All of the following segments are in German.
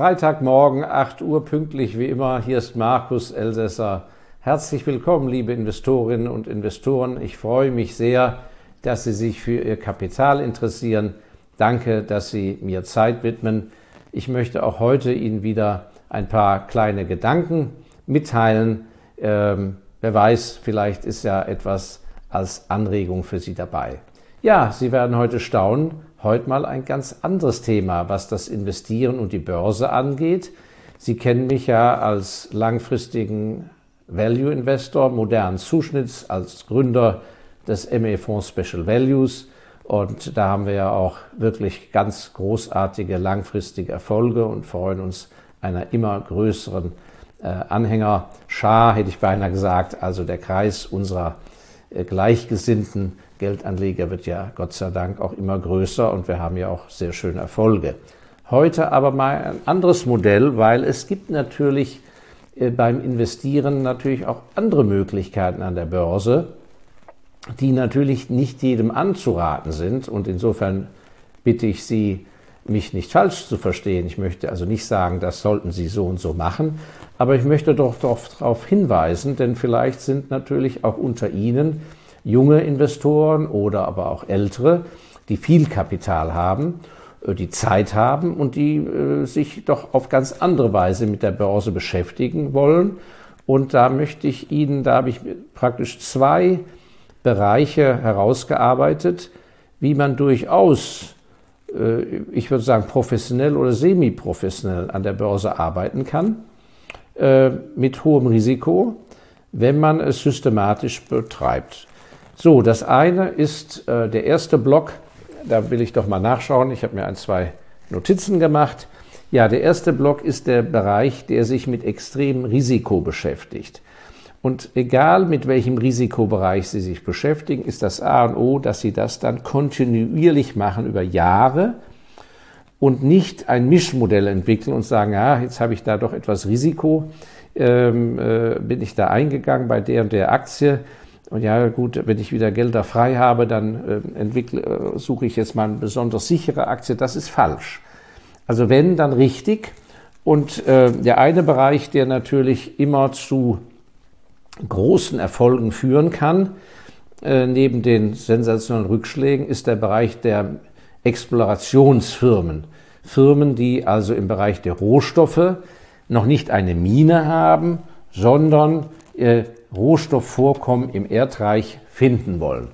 Freitagmorgen, 8 Uhr pünktlich wie immer. Hier ist Markus Elsässer. Herzlich willkommen, liebe Investorinnen und Investoren. Ich freue mich sehr, dass Sie sich für Ihr Kapital interessieren. Danke, dass Sie mir Zeit widmen. Ich möchte auch heute Ihnen wieder ein paar kleine Gedanken mitteilen. Ähm, wer weiß, vielleicht ist ja etwas als Anregung für Sie dabei. Ja, Sie werden heute staunen. Heute mal ein ganz anderes Thema, was das Investieren und die Börse angeht. Sie kennen mich ja als langfristigen Value Investor, modernen Zuschnitts, als Gründer des ME Fonds Special Values. Und da haben wir ja auch wirklich ganz großartige langfristige Erfolge und freuen uns einer immer größeren äh, Anhängerschar, hätte ich beinahe gesagt. Also der Kreis unserer äh, Gleichgesinnten Geldanleger wird ja Gott sei Dank auch immer größer und wir haben ja auch sehr schöne Erfolge. Heute aber mal ein anderes Modell, weil es gibt natürlich äh, beim Investieren natürlich auch andere Möglichkeiten an der Börse, die natürlich nicht jedem anzuraten sind und insofern bitte ich Sie, mich nicht falsch zu verstehen. Ich möchte also nicht sagen, das sollten Sie so und so machen, aber ich möchte doch darauf hinweisen, denn vielleicht sind natürlich auch unter Ihnen junge Investoren oder aber auch ältere, die viel Kapital haben, äh, die Zeit haben und die äh, sich doch auf ganz andere Weise mit der Börse beschäftigen wollen. Und da möchte ich Ihnen, da habe ich praktisch zwei Bereiche herausgearbeitet, wie man durchaus, äh, ich würde sagen, professionell oder semi-professionell an der Börse arbeiten kann, mit hohem Risiko, wenn man es systematisch betreibt. So, das eine ist äh, der erste Block. Da will ich doch mal nachschauen. Ich habe mir ein, zwei Notizen gemacht. Ja, der erste Block ist der Bereich, der sich mit extremem Risiko beschäftigt. Und egal mit welchem Risikobereich Sie sich beschäftigen, ist das A und O, dass Sie das dann kontinuierlich machen über Jahre und nicht ein Mischmodell entwickeln und sagen, ja, jetzt habe ich da doch etwas Risiko, ähm, äh, bin ich da eingegangen bei der und der Aktie und ja, gut, wenn ich wieder Gelder frei habe, dann äh, entwickle, äh, suche ich jetzt mal eine besonders sichere Aktie. Das ist falsch. Also wenn, dann richtig. Und äh, der eine Bereich, der natürlich immer zu großen Erfolgen führen kann, äh, neben den sensationellen Rückschlägen, ist der Bereich der Explorationsfirmen. Firmen, die also im Bereich der Rohstoffe noch nicht eine Mine haben, sondern äh, Rohstoffvorkommen im Erdreich finden wollen.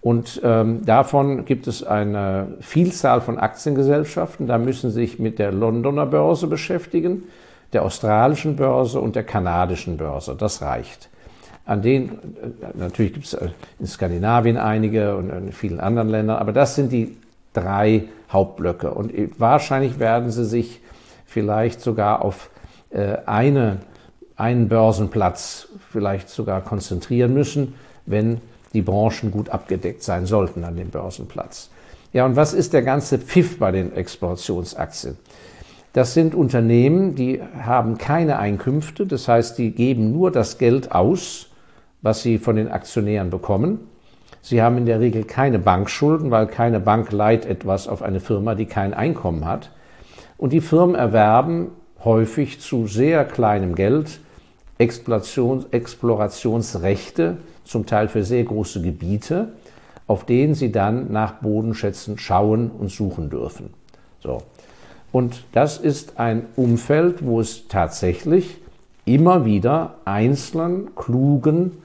Und ähm, davon gibt es eine Vielzahl von Aktiengesellschaften. Da müssen Sie sich mit der Londoner Börse beschäftigen, der australischen Börse und der kanadischen Börse. Das reicht. An denen, äh, natürlich gibt es äh, in Skandinavien einige und in vielen anderen Ländern, aber das sind die drei Hauptblöcke. Und wahrscheinlich werden Sie sich vielleicht sogar auf äh, eine einen Börsenplatz vielleicht sogar konzentrieren müssen, wenn die Branchen gut abgedeckt sein sollten an dem Börsenplatz. Ja, und was ist der ganze Pfiff bei den Explorationsaktien? Das sind Unternehmen, die haben keine Einkünfte, das heißt, die geben nur das Geld aus, was sie von den Aktionären bekommen. Sie haben in der Regel keine Bankschulden, weil keine Bank leiht etwas auf eine Firma, die kein Einkommen hat. Und die Firmen erwerben häufig zu sehr kleinem Geld Exploration, Explorationsrechte, zum Teil für sehr große Gebiete, auf denen sie dann nach Bodenschätzen schauen und suchen dürfen. So. Und das ist ein Umfeld, wo es tatsächlich immer wieder einzelnen, klugen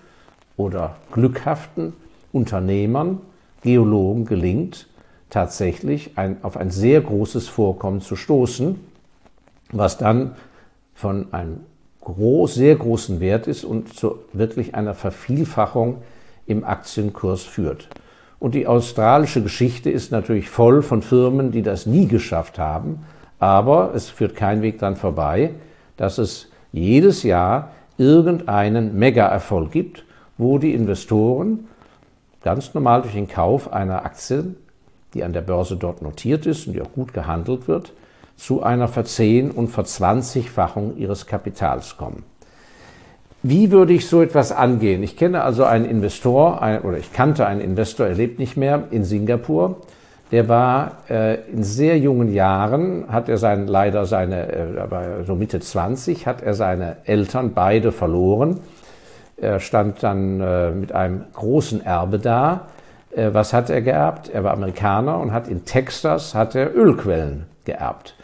oder glückhaften Unternehmern, Geologen gelingt, tatsächlich ein, auf ein sehr großes Vorkommen zu stoßen, was dann von einem groß, sehr großen Wert ist und zu wirklich einer Vervielfachung im Aktienkurs führt. Und die australische Geschichte ist natürlich voll von Firmen, die das nie geschafft haben, aber es führt kein Weg dran vorbei, dass es jedes Jahr irgendeinen Mega-Erfolg gibt, wo die Investoren ganz normal durch den Kauf einer Aktie, die an der Börse dort notiert ist und die auch gut gehandelt wird, zu einer Verzehn- und Verzwanzigfachung ihres Kapitals kommen. Wie würde ich so etwas angehen? Ich kenne also einen Investor, ein, oder ich kannte einen Investor, er lebt nicht mehr, in Singapur. der war äh, in sehr jungen Jahren, hat er sein, leider seine, äh, so Mitte 20, hat er seine Eltern beide verloren. Er stand dann äh, mit einem großen Erbe da. Äh, was hat er geerbt? Er war Amerikaner und hat in Texas hat er Ölquellen geerbt.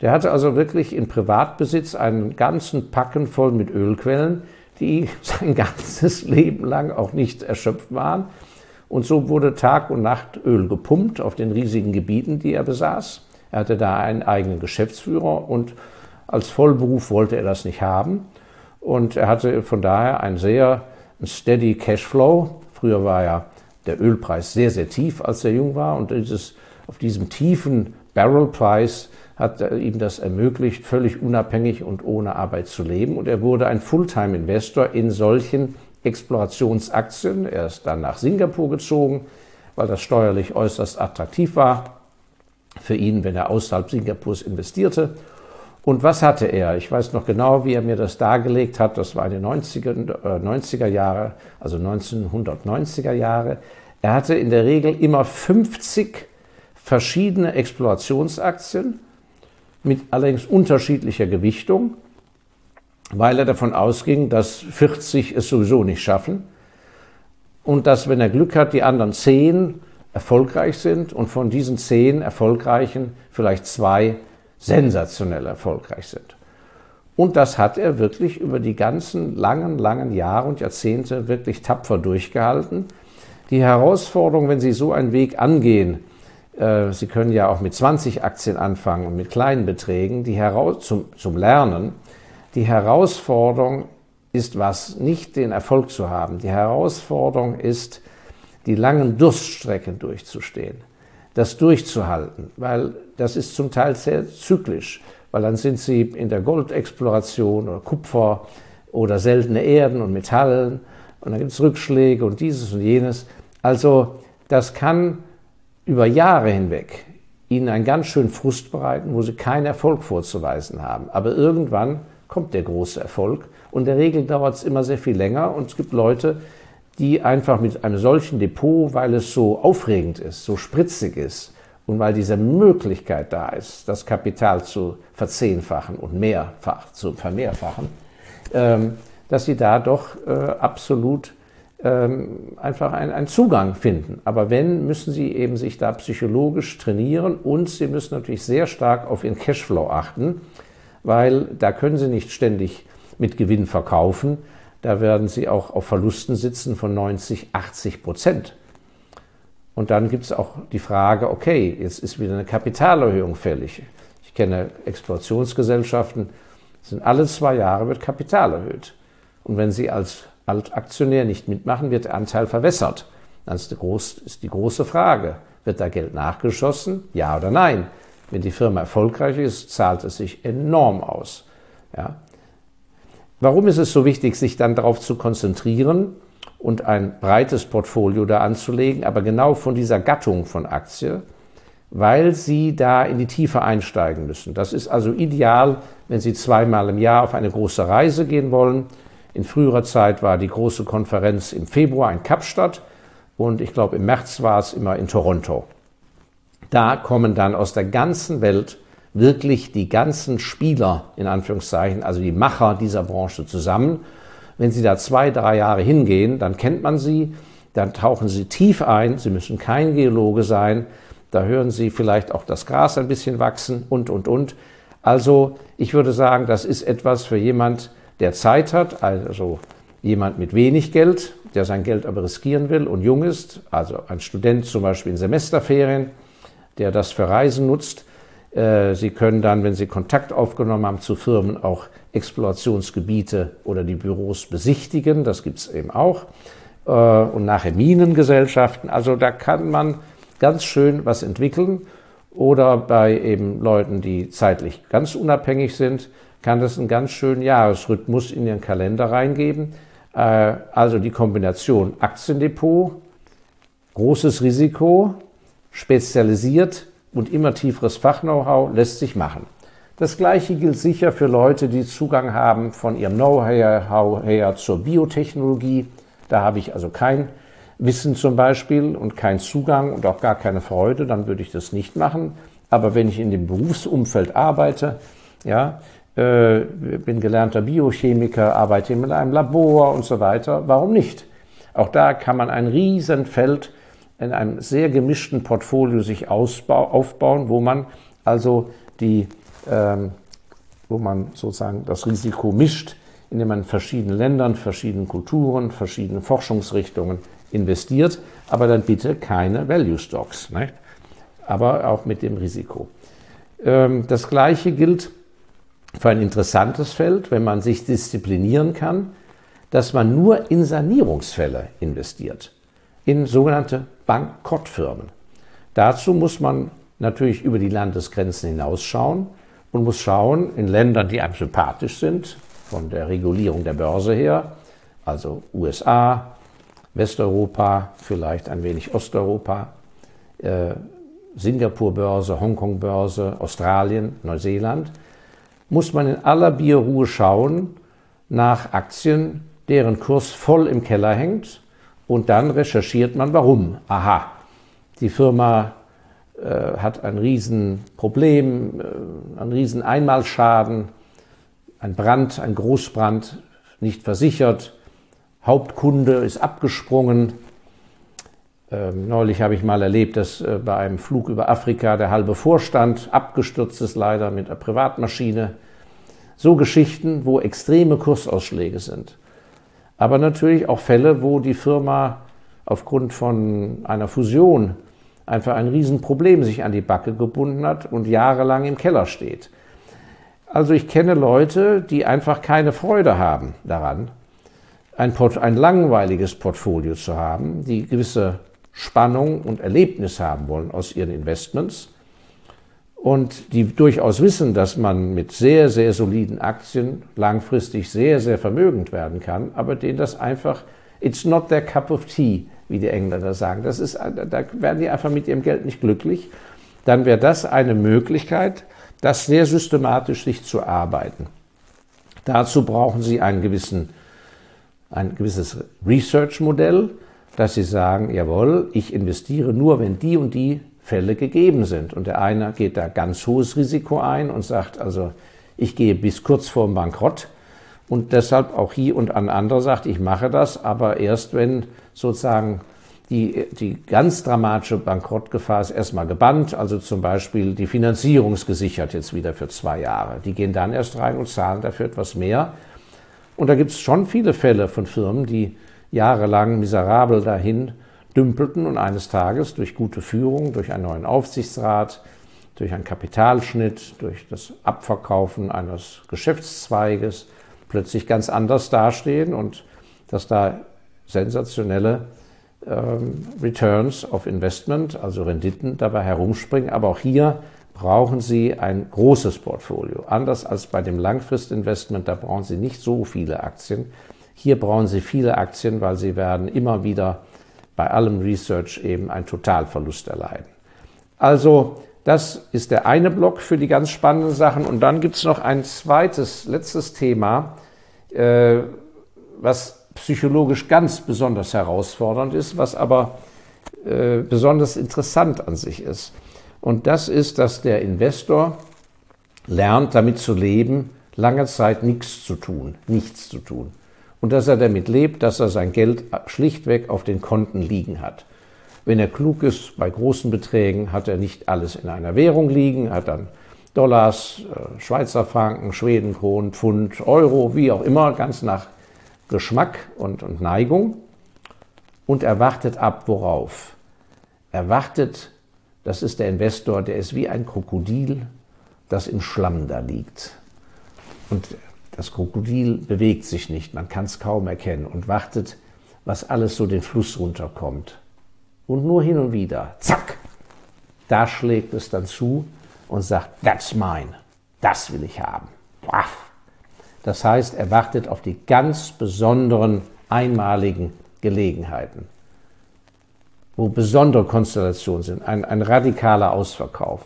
Der hatte also wirklich in Privatbesitz einen ganzen Packen voll mit Ölquellen, die sein ganzes Leben lang auch nicht erschöpft waren. Und so wurde Tag und Nacht Öl gepumpt auf den riesigen Gebieten, die er besaß. Er hatte da einen eigenen Geschäftsführer und als Vollberuf wollte er das nicht haben. Und er hatte von daher einen sehr steady Cashflow. Früher war ja der Ölpreis sehr, sehr tief, als er jung war. Und dieses, auf diesem tiefen Barrelpreis hat ihm das ermöglicht, völlig unabhängig und ohne Arbeit zu leben. Und er wurde ein Fulltime-Investor in solchen Explorationsaktien. Er ist dann nach Singapur gezogen, weil das steuerlich äußerst attraktiv war für ihn, wenn er außerhalb Singapurs investierte. Und was hatte er? Ich weiß noch genau, wie er mir das dargelegt hat. Das war in den 90er, äh, 90er Jahre, also 1990er Jahre. Er hatte in der Regel immer 50 verschiedene Explorationsaktien mit allerdings unterschiedlicher Gewichtung weil er davon ausging, dass 40 es sowieso nicht schaffen und dass, wenn er Glück hat, die anderen zehn erfolgreich sind und von diesen zehn erfolgreichen vielleicht zwei sensationell erfolgreich sind. Und das hat er wirklich über die ganzen langen, langen Jahre und Jahrzehnte wirklich tapfer durchgehalten. Die Herausforderung, wenn Sie so einen Weg angehen, Sie können ja auch mit 20 Aktien anfangen und mit kleinen Beträgen, die heraus zum, zum Lernen, die Herausforderung ist was, nicht den Erfolg zu haben. Die Herausforderung ist, die langen Durststrecken durchzustehen, das durchzuhalten, weil das ist zum Teil sehr zyklisch, weil dann sind sie in der Goldexploration oder Kupfer oder seltene Erden und Metallen und dann gibt es Rückschläge und dieses und jenes. Also das kann über Jahre hinweg ihnen einen ganz schönen Frust bereiten, wo sie keinen Erfolg vorzuweisen haben. Aber irgendwann kommt der große Erfolg. Und in der Regel dauert es immer sehr viel länger. Und es gibt Leute, die einfach mit einem solchen Depot, weil es so aufregend ist, so spritzig ist und weil diese Möglichkeit da ist, das Kapital zu verzehnfachen und mehrfach zu vermehrfachen, ähm, dass sie da doch äh, absolut einfach einen Zugang finden. Aber wenn, müssen sie eben sich da psychologisch trainieren und sie müssen natürlich sehr stark auf ihren Cashflow achten weil da können Sie nicht ständig mit Gewinn verkaufen. Da werden Sie auch auf Verlusten sitzen von 90, 80 Prozent. Und dann gibt es auch die Frage, okay, jetzt ist wieder eine Kapitalerhöhung fällig. Ich kenne Exploationsgesellschaften, sind alle zwei Jahre wird Kapital erhöht. Und wenn Sie als Altaktionär nicht mitmachen, wird der Anteil verwässert. Dann ist die, groß, ist die große Frage, wird da Geld nachgeschossen? Ja oder nein? Wenn die Firma erfolgreich ist, zahlt es sich enorm aus. Ja. Warum ist es so wichtig, sich dann darauf zu konzentrieren und ein breites Portfolio da anzulegen, aber genau von dieser Gattung von Aktie, weil Sie da in die Tiefe einsteigen müssen. Das ist also ideal, wenn Sie zweimal im Jahr auf eine große Reise gehen wollen. In früherer Zeit war die große Konferenz im Februar in Kapstadt und ich glaube im März war es immer in Toronto. Da kommen dann aus der ganzen Welt wirklich die ganzen Spieler, in Anführungszeichen, also die Macher dieser Branche zusammen. Wenn Sie da zwei, drei Jahre hingehen, dann kennt man sie, dann tauchen Sie tief ein, Sie müssen kein Geologe sein, da hören Sie vielleicht auch das Gras ein bisschen wachsen und, und, und. Also ich würde sagen, das ist etwas für jemand, der Zeit hat, also jemand mit wenig Geld, der sein Geld aber riskieren will und jung ist, also ein Student zum Beispiel in Semesterferien, der das für Reisen nutzt. Äh, Sie können dann, wenn Sie Kontakt aufgenommen haben zu Firmen, auch Explorationsgebiete oder die Büros besichtigen. Das gibt es eben auch. Äh, und nachher Minengesellschaften. Also da kann man ganz schön was entwickeln. Oder bei eben Leuten, die zeitlich ganz unabhängig sind, kann das einen ganz schönen Jahresrhythmus in ihren Kalender reingeben. Äh, also die Kombination Aktiendepot, großes Risiko, spezialisiert und immer tieferes Fachknow-how lässt sich machen. Das gleiche gilt sicher für Leute, die Zugang haben von ihrem Know-how her zur Biotechnologie. Da habe ich also kein Wissen zum Beispiel und kein Zugang und auch gar keine Freude, dann würde ich das nicht machen. Aber wenn ich in dem Berufsumfeld arbeite, ja, äh, bin gelernter Biochemiker, arbeite in einem Labor und so weiter, warum nicht? Auch da kann man ein Riesenfeld in einem sehr gemischten Portfolio sich aufbauen, wo man also die, ähm, wo man sozusagen das Risiko mischt, indem man in verschiedenen Ländern, verschiedenen Kulturen, verschiedenen Forschungsrichtungen investiert, aber dann bitte keine Value Stocks, nicht? aber auch mit dem Risiko. Ähm, das Gleiche gilt für ein interessantes Feld, wenn man sich disziplinieren kann, dass man nur in Sanierungsfälle investiert, in sogenannte Bankrottfirmen. Dazu muss man natürlich über die Landesgrenzen hinausschauen und muss schauen, in Ländern, die einem sympathisch sind, von der Regulierung der Börse her, also USA, Westeuropa, vielleicht ein wenig Osteuropa, äh, Singapur-Börse, Hongkong-Börse, Australien, Neuseeland, muss man in aller Bierruhe schauen nach Aktien, deren Kurs voll im Keller hängt und dann recherchiert man, warum. Aha, die Firma äh, hat ein Riesenproblem, äh, einen riesen Einmalschaden, ein Brand, ein Großbrand, nicht versichert, Hauptkunde ist abgesprungen. Ähm, neulich habe ich mal erlebt, dass äh, bei einem Flug über Afrika der halbe Vorstand abgestürzt ist, leider mit einer Privatmaschine. So Geschichten, wo extreme Kursausschläge sind. Aber natürlich auch Fälle, wo die Firma aufgrund von einer Fusion einfach ein Riesenproblem sich an die Backe gebunden hat und jahrelang im Keller steht. Also ich kenne Leute, die einfach keine Freude haben daran, ein, Port ein langweiliges Portfolio zu haben, die gewisse Spannung und Erlebnis haben wollen aus ihren Investments und die durchaus wissen, dass man mit sehr, sehr soliden Aktien langfristig sehr, sehr vermögend werden kann, aber denen das einfach, it's not their cup of tea, wie die Engländer sagen. Das ist, da werden die einfach mit ihrem Geld nicht glücklich. Dann wäre das eine Möglichkeit, das sehr systematisch sich zu arbeiten. Dazu brauchen Sie einen gewissen, ein gewisses Research-Modell, dass Sie sagen, jawohl, ich investiere nur, wenn die und die Fälle gegeben sind. Und der eine geht da ganz hohes Risiko ein und sagt, also ich gehe bis kurz vor dem Bankrott und deshalb auch hier und an andere sagt, ich mache das, aber erst wenn sozusagen die, die ganz dramatische Bankrottgefahr ist erstmal gebannt, also zum Beispiel die Finanzierungsgesichert jetzt wieder für zwei Jahre. Die gehen dann erst rein und zahlen dafür etwas mehr. Und da gibt es schon viele Fälle von Firmen, die jahrelang miserabel dahin dümpelten und eines Tages durch gute Führung, durch einen neuen Aufsichtsrat, durch einen Kapitalschnitt, durch das Abverkaufen eines Geschäftszweiges plötzlich ganz anders dastehen und dass da sensationelle ähm, Returns of Investment, also Renditen dabei herumspringen. Aber auch hier brauchen Sie ein großes Portfolio. Anders als bei dem Langfristinvestment, da brauchen Sie nicht so viele Aktien. Hier brauchen Sie viele Aktien, weil Sie werden immer wieder bei allem Research eben einen Totalverlust erleiden. Also das ist der eine Block für die ganz spannenden Sachen. Und dann gibt es noch ein zweites, letztes Thema, äh, was psychologisch ganz besonders herausfordernd ist, was aber äh, besonders interessant an sich ist. Und das ist, dass der Investor lernt, damit zu leben, lange Zeit nichts zu tun, nichts zu tun. Und dass er damit lebt, dass er sein Geld schlichtweg auf den Konten liegen hat. Wenn er klug ist, bei großen Beträgen hat er nicht alles in einer Währung liegen, hat dann Dollars, äh, Schweizer Franken, Schwedenkronen, Pfund, Euro, wie auch immer, ganz nach Geschmack und, und Neigung und er wartet ab, worauf? Er wartet, das ist der Investor, der ist wie ein Krokodil, das im Schlamm da liegt. Und das Krokodil bewegt sich nicht, man kann es kaum erkennen und wartet, was alles so den Fluss runterkommt. Und nur hin und wieder, zack, da schlägt es dann zu und sagt, that's mine, das will ich haben. Das heißt, er wartet auf die ganz besonderen, einmaligen Gelegenheiten, wo besondere Konstellationen sind, ein, ein radikaler Ausverkauf,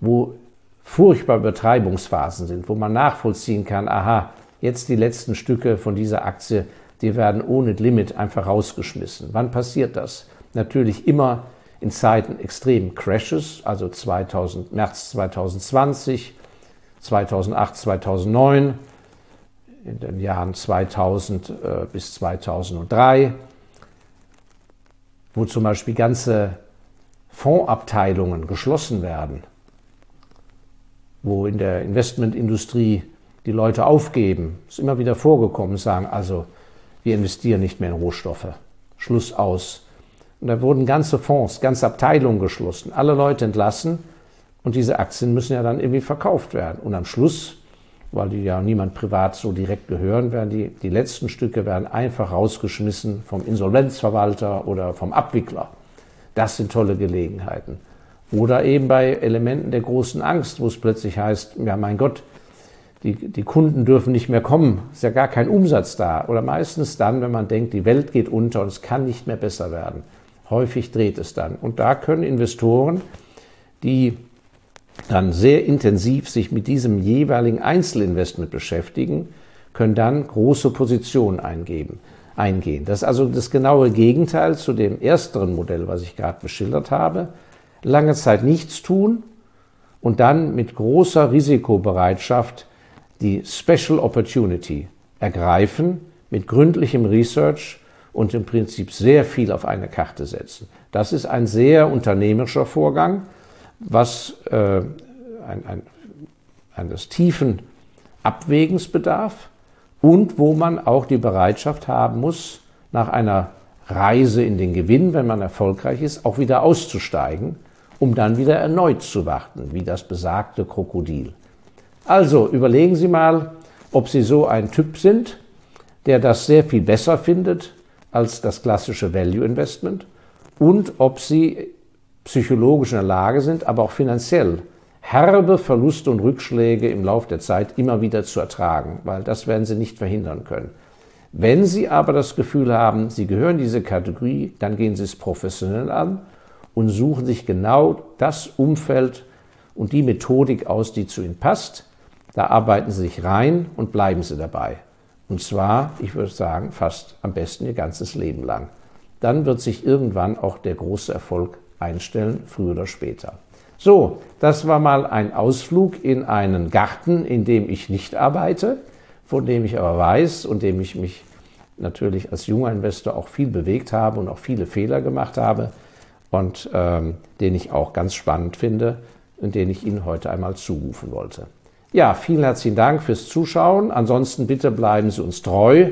wo furchtbare Betreibungsphasen sind, wo man nachvollziehen kann, aha, jetzt die letzten Stücke von dieser Aktie, die werden ohne Limit einfach rausgeschmissen. Wann passiert das? Natürlich immer in Zeiten extremen Crashes, also 2000, März 2020, 2008, 2009, in den Jahren 2000 äh, bis 2003, wo zum Beispiel ganze Fondsabteilungen geschlossen werden, wo in der Investmentindustrie die Leute aufgeben. ist immer wieder vorgekommen, sagen also, wir investieren nicht mehr in Rohstoffe. Schluss aus. Und da wurden ganze Fonds, ganze Abteilungen geschlossen, alle Leute entlassen und diese Aktien müssen ja dann irgendwie verkauft werden. Und am Schluss, weil die ja niemand privat so direkt gehören, werden die, die letzten Stücke werden einfach rausgeschmissen vom Insolvenzverwalter oder vom Abwickler. Das sind tolle Gelegenheiten. Oder eben bei Elementen der großen Angst, wo es plötzlich heißt, ja mein Gott, die, die Kunden dürfen nicht mehr kommen, ist ja gar kein Umsatz da. Oder meistens dann, wenn man denkt, die Welt geht unter und es kann nicht mehr besser werden. Häufig dreht es dann. Und da können Investoren, die dann sehr intensiv sich mit diesem jeweiligen Einzelinvestment beschäftigen, können dann große Positionen eingeben, eingehen. Das ist also das genaue Gegenteil zu dem ersteren Modell, was ich gerade beschildert habe. Lange Zeit nichts tun und dann mit großer Risikobereitschaft die Special Opportunity ergreifen, mit gründlichem Research und im Prinzip sehr viel auf eine Karte setzen. Das ist ein sehr unternehmerischer Vorgang, was äh, ein, ein, eines tiefen Abwägens bedarf und wo man auch die Bereitschaft haben muss, nach einer Reise in den Gewinn, wenn man erfolgreich ist, auch wieder auszusteigen, um dann wieder erneut zu warten, wie das besagte Krokodil. Also überlegen Sie mal, ob Sie so ein Typ sind, der das sehr viel besser findet als das klassische Value Investment und ob Sie psychologisch in der Lage sind, aber auch finanziell herbe Verluste und Rückschläge im Laufe der Zeit immer wieder zu ertragen, weil das werden Sie nicht verhindern können. Wenn Sie aber das Gefühl haben, Sie gehören diese Kategorie, dann gehen Sie es professionell an und suchen sich genau das Umfeld und die Methodik aus, die zu Ihnen passt da arbeiten Sie sich rein und bleiben Sie dabei. Und zwar, ich würde sagen, fast am besten Ihr ganzes Leben lang. Dann wird sich irgendwann auch der große Erfolg einstellen, früher oder später. So, das war mal ein Ausflug in einen Garten, in dem ich nicht arbeite, von dem ich aber weiß und dem ich mich natürlich als junger Investor auch viel bewegt habe und auch viele Fehler gemacht habe und ähm, den ich auch ganz spannend finde und den ich Ihnen heute einmal zurufen wollte. Ja, vielen herzlichen Dank fürs Zuschauen. Ansonsten bitte bleiben Sie uns treu,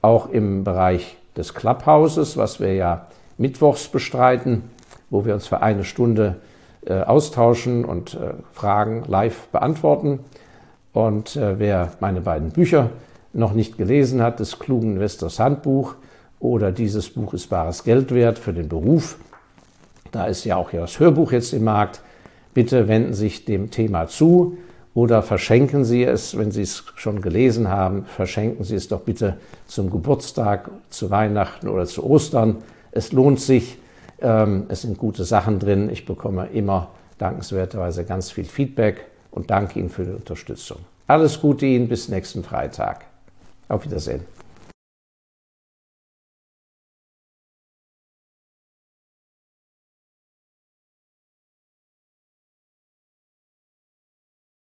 auch im Bereich des Clubhouses, was wir ja mittwochs bestreiten, wo wir uns für eine Stunde äh, austauschen und äh, Fragen live beantworten. Und äh, wer meine beiden Bücher noch nicht gelesen hat, das klugen Investors Handbuch oder dieses Buch ist bares Geld wert für den Beruf, da ist ja auch ja das Hörbuch jetzt im Markt, bitte wenden Sie sich dem Thema zu. Oder verschenken Sie es, wenn Sie es schon gelesen haben, verschenken Sie es doch bitte zum Geburtstag, zu Weihnachten oder zu Ostern. Es lohnt sich, ähm, es sind gute Sachen drin. Ich bekomme immer dankenswerterweise ganz viel Feedback und danke Ihnen für die Unterstützung. Alles Gute Ihnen bis nächsten Freitag. Auf Wiedersehen.